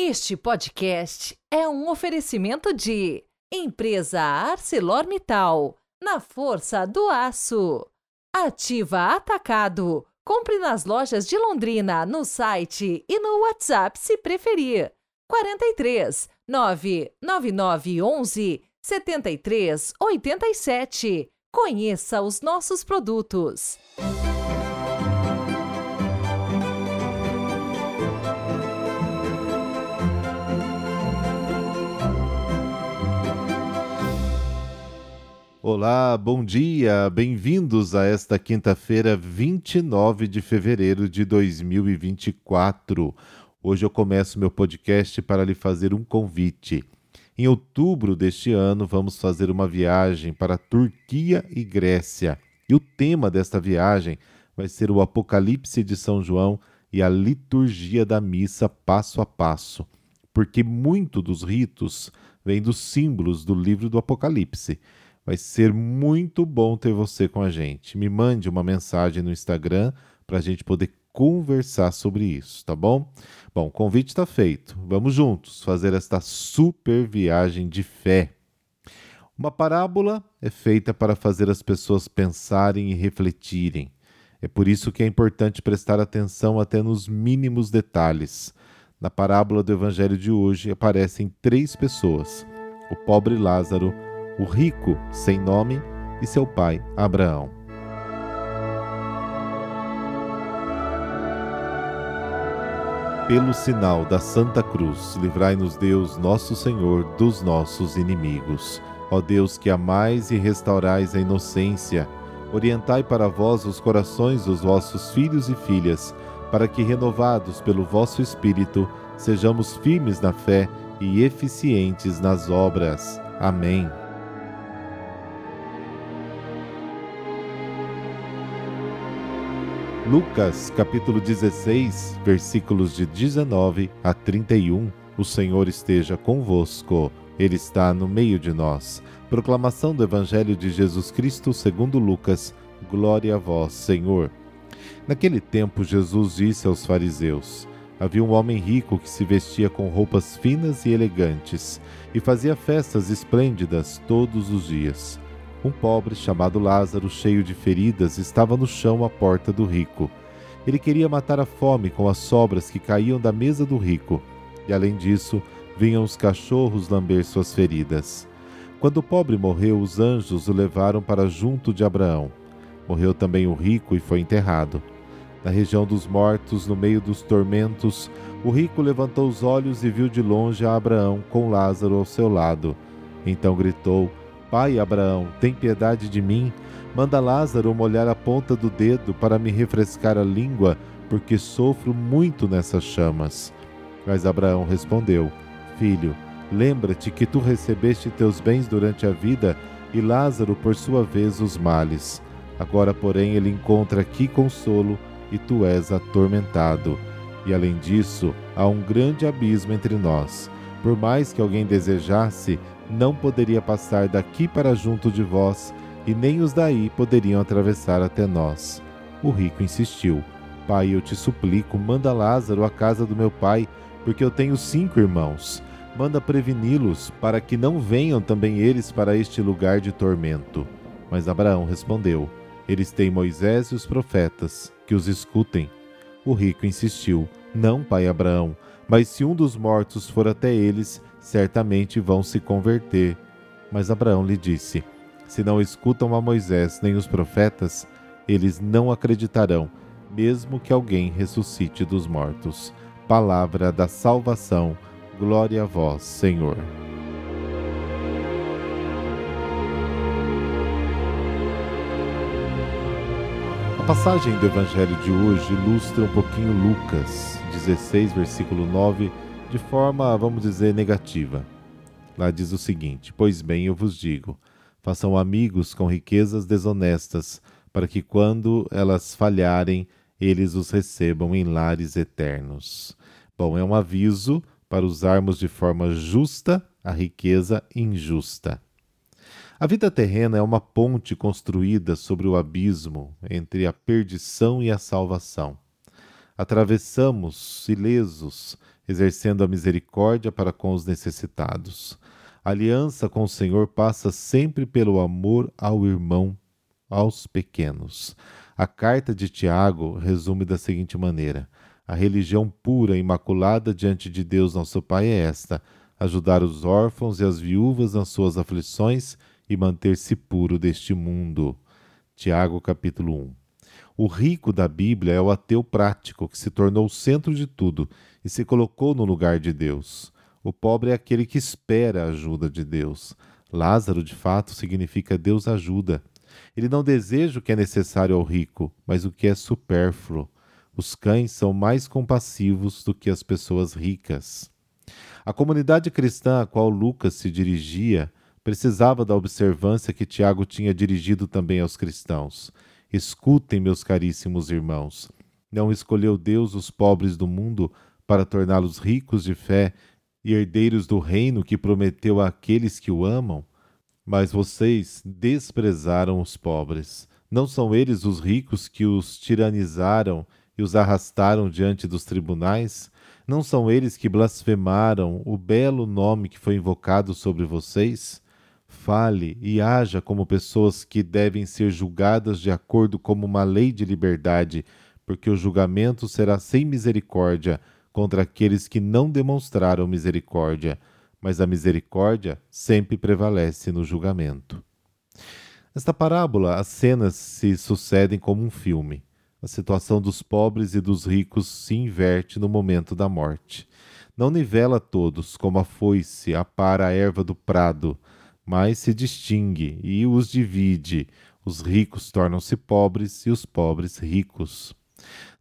Este podcast é um oferecimento de Empresa ArcelorMittal, na força do aço. Ativa Atacado. Compre nas lojas de Londrina, no site e no WhatsApp se preferir. 43 999 11 73 87. Conheça os nossos produtos. Olá, bom dia, bem-vindos a esta quinta-feira, 29 de fevereiro de 2024. Hoje eu começo meu podcast para lhe fazer um convite. Em outubro deste ano, vamos fazer uma viagem para Turquia e Grécia. E o tema desta viagem vai ser o Apocalipse de São João e a liturgia da missa passo a passo, porque muito dos ritos vem dos símbolos do livro do Apocalipse. Vai ser muito bom ter você com a gente. Me mande uma mensagem no Instagram para a gente poder conversar sobre isso, tá bom? Bom, o convite está feito. Vamos juntos fazer esta super viagem de fé. Uma parábola é feita para fazer as pessoas pensarem e refletirem. É por isso que é importante prestar atenção até nos mínimos detalhes. Na parábola do Evangelho de hoje aparecem três pessoas: o pobre Lázaro, o rico sem nome e seu pai Abraão. Pelo sinal da Santa Cruz, livrai-nos Deus, nosso Senhor, dos nossos inimigos. Ó Deus que amais e restaurais a inocência, orientai para vós os corações dos vossos filhos e filhas, para que, renovados pelo vosso Espírito, sejamos firmes na fé e eficientes nas obras. Amém. Lucas capítulo 16, versículos de 19 a 31. O Senhor esteja convosco. Ele está no meio de nós. Proclamação do Evangelho de Jesus Cristo segundo Lucas. Glória a vós, Senhor. Naquele tempo Jesus disse aos fariseus: Havia um homem rico que se vestia com roupas finas e elegantes e fazia festas esplêndidas todos os dias. Um pobre chamado Lázaro, cheio de feridas, estava no chão à porta do rico. Ele queria matar a fome com as sobras que caíam da mesa do rico, e além disso, vinham os cachorros lamber suas feridas. Quando o pobre morreu, os anjos o levaram para junto de Abraão. Morreu também o rico e foi enterrado. Na região dos mortos, no meio dos tormentos, o rico levantou os olhos e viu de longe a Abraão com Lázaro ao seu lado. Então gritou: Pai Abraão, tem piedade de mim. Manda Lázaro molhar a ponta do dedo para me refrescar a língua, porque sofro muito nessas chamas. Mas Abraão respondeu: Filho, lembra-te que tu recebeste teus bens durante a vida e Lázaro, por sua vez, os males. Agora, porém, ele encontra aqui consolo e tu és atormentado. E além disso, há um grande abismo entre nós. Por mais que alguém desejasse, não poderia passar daqui para junto de vós, e nem os daí poderiam atravessar até nós. O rico insistiu: Pai, eu te suplico, manda Lázaro à casa do meu pai, porque eu tenho cinco irmãos. Manda preveni-los, para que não venham também eles para este lugar de tormento. Mas Abraão respondeu: Eles têm Moisés e os profetas, que os escutem. O rico insistiu: Não, pai Abraão, mas se um dos mortos for até eles, certamente vão se converter. Mas Abraão lhe disse: Se não escutam a Moisés nem os profetas, eles não acreditarão, mesmo que alguém ressuscite dos mortos. Palavra da salvação. Glória a vós, Senhor. A passagem do Evangelho de hoje ilustra um pouquinho Lucas 16, versículo 9 de forma, vamos dizer, negativa. Lá diz o seguinte: Pois bem, eu vos digo, façam amigos com riquezas desonestas, para que quando elas falharem, eles os recebam em lares eternos. Bom, é um aviso para usarmos de forma justa a riqueza injusta. A vida terrena é uma ponte construída sobre o abismo entre a perdição e a salvação. Atravessamos ilesos exercendo a misericórdia para com os necessitados. A aliança com o Senhor passa sempre pelo amor ao irmão, aos pequenos. A carta de Tiago resume da seguinte maneira: A religião pura e imaculada diante de Deus, nosso Pai, é esta: ajudar os órfãos e as viúvas nas suas aflições e manter-se puro deste mundo. Tiago, capítulo 1. O rico da Bíblia é o ateu prático que se tornou o centro de tudo e se colocou no lugar de Deus. O pobre é aquele que espera a ajuda de Deus. Lázaro, de fato, significa Deus ajuda. Ele não deseja o que é necessário ao rico, mas o que é supérfluo. Os cães são mais compassivos do que as pessoas ricas. A comunidade cristã a qual Lucas se dirigia precisava da observância que Tiago tinha dirigido também aos cristãos. Escutem, meus caríssimos irmãos. Não escolheu Deus os pobres do mundo para torná-los ricos de fé e herdeiros do reino que prometeu àqueles que o amam? Mas vocês desprezaram os pobres. Não são eles os ricos que os tiranizaram e os arrastaram diante dos tribunais? Não são eles que blasfemaram o belo nome que foi invocado sobre vocês? Fale e haja como pessoas que devem ser julgadas de acordo com uma lei de liberdade, porque o julgamento será sem misericórdia contra aqueles que não demonstraram misericórdia, mas a misericórdia sempre prevalece no julgamento. Nesta parábola, as cenas se sucedem como um filme. A situação dos pobres e dos ricos se inverte no momento da morte. Não nivela todos como a foice apara a erva do prado, mas se distingue e os divide. Os ricos tornam-se pobres e os pobres ricos.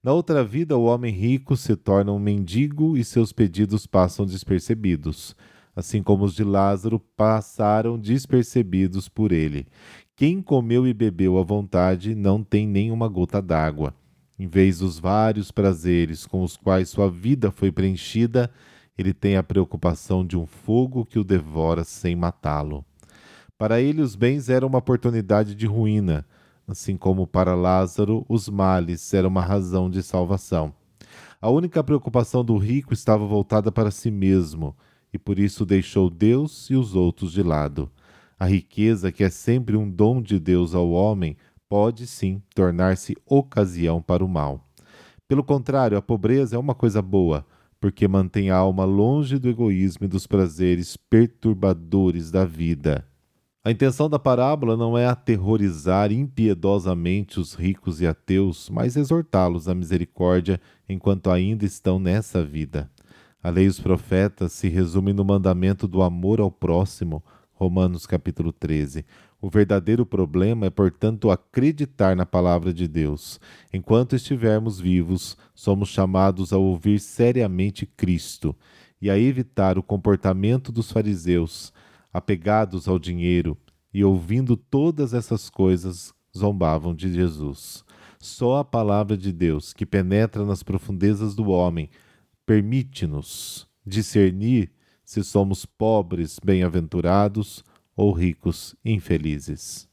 Na outra vida, o homem rico se torna um mendigo e seus pedidos passam despercebidos, assim como os de Lázaro passaram despercebidos por ele. Quem comeu e bebeu à vontade não tem nenhuma gota d'água. Em vez dos vários prazeres com os quais sua vida foi preenchida, ele tem a preocupação de um fogo que o devora sem matá-lo. Para ele, os bens eram uma oportunidade de ruína, assim como para Lázaro, os males eram uma razão de salvação. A única preocupação do rico estava voltada para si mesmo, e por isso deixou Deus e os outros de lado. A riqueza, que é sempre um dom de Deus ao homem, pode sim tornar-se ocasião para o mal. Pelo contrário, a pobreza é uma coisa boa, porque mantém a alma longe do egoísmo e dos prazeres perturbadores da vida. A intenção da parábola não é aterrorizar impiedosamente os ricos e ateus, mas exortá-los à misericórdia enquanto ainda estão nessa vida. A lei e os profetas se resumem no mandamento do amor ao próximo, Romanos capítulo 13. O verdadeiro problema é, portanto, acreditar na palavra de Deus. Enquanto estivermos vivos, somos chamados a ouvir seriamente Cristo e a evitar o comportamento dos fariseus, apegados ao dinheiro e ouvindo todas essas coisas, zombavam de Jesus. Só a palavra de Deus, que penetra nas profundezas do homem, permite-nos discernir se somos pobres, bem-aventurados ou ricos, infelizes.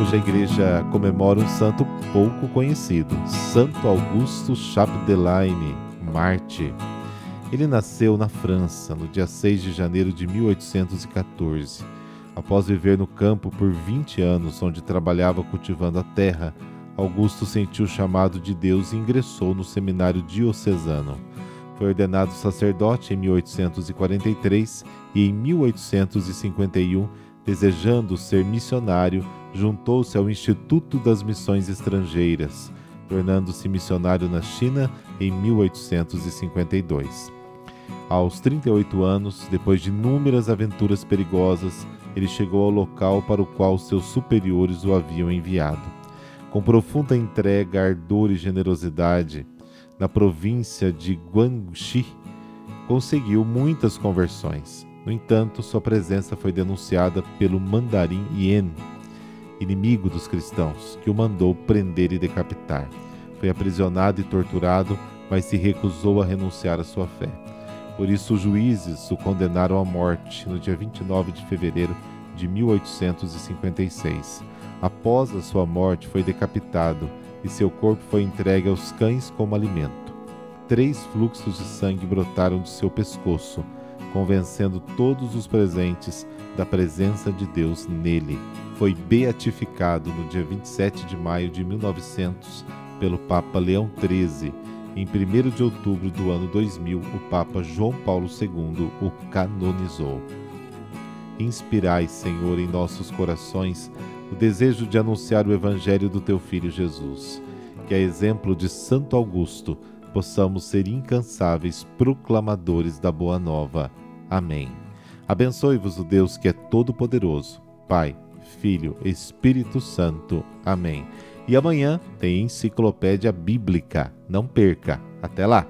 Hoje a igreja comemora um santo pouco conhecido, Santo Augusto Chapdelaine, Marte. Ele nasceu na França no dia 6 de janeiro de 1814. Após viver no campo por 20 anos, onde trabalhava cultivando a terra, Augusto sentiu o chamado de Deus e ingressou no seminário diocesano. Foi ordenado sacerdote em 1843 e em 1851, desejando ser missionário, juntou-se ao Instituto das Missões Estrangeiras, tornando-se missionário na China em 1852. Aos 38 anos, depois de inúmeras aventuras perigosas, ele chegou ao local para o qual seus superiores o haviam enviado com profunda entrega, ardor e generosidade, na província de Guangxi, conseguiu muitas conversões. No entanto, sua presença foi denunciada pelo mandarim Yen, inimigo dos cristãos, que o mandou prender e decapitar. Foi aprisionado e torturado, mas se recusou a renunciar à sua fé. Por isso, os juízes o condenaram à morte no dia 29 de fevereiro de 1856. Após a sua morte, foi decapitado e seu corpo foi entregue aos cães como alimento. Três fluxos de sangue brotaram de seu pescoço, convencendo todos os presentes da presença de Deus nele. Foi beatificado no dia 27 de maio de 1900 pelo Papa Leão XIII. Em 1 de outubro do ano 2000, o Papa João Paulo II o canonizou. Inspirai, Senhor, em nossos corações o desejo de anunciar o Evangelho do Teu Filho Jesus. Que, a exemplo de Santo Augusto, possamos ser incansáveis proclamadores da Boa Nova. Amém. Abençoe-vos o Deus que é todo-poderoso, Pai, Filho, Espírito Santo. Amém. E amanhã tem Enciclopédia Bíblica. Não perca. Até lá!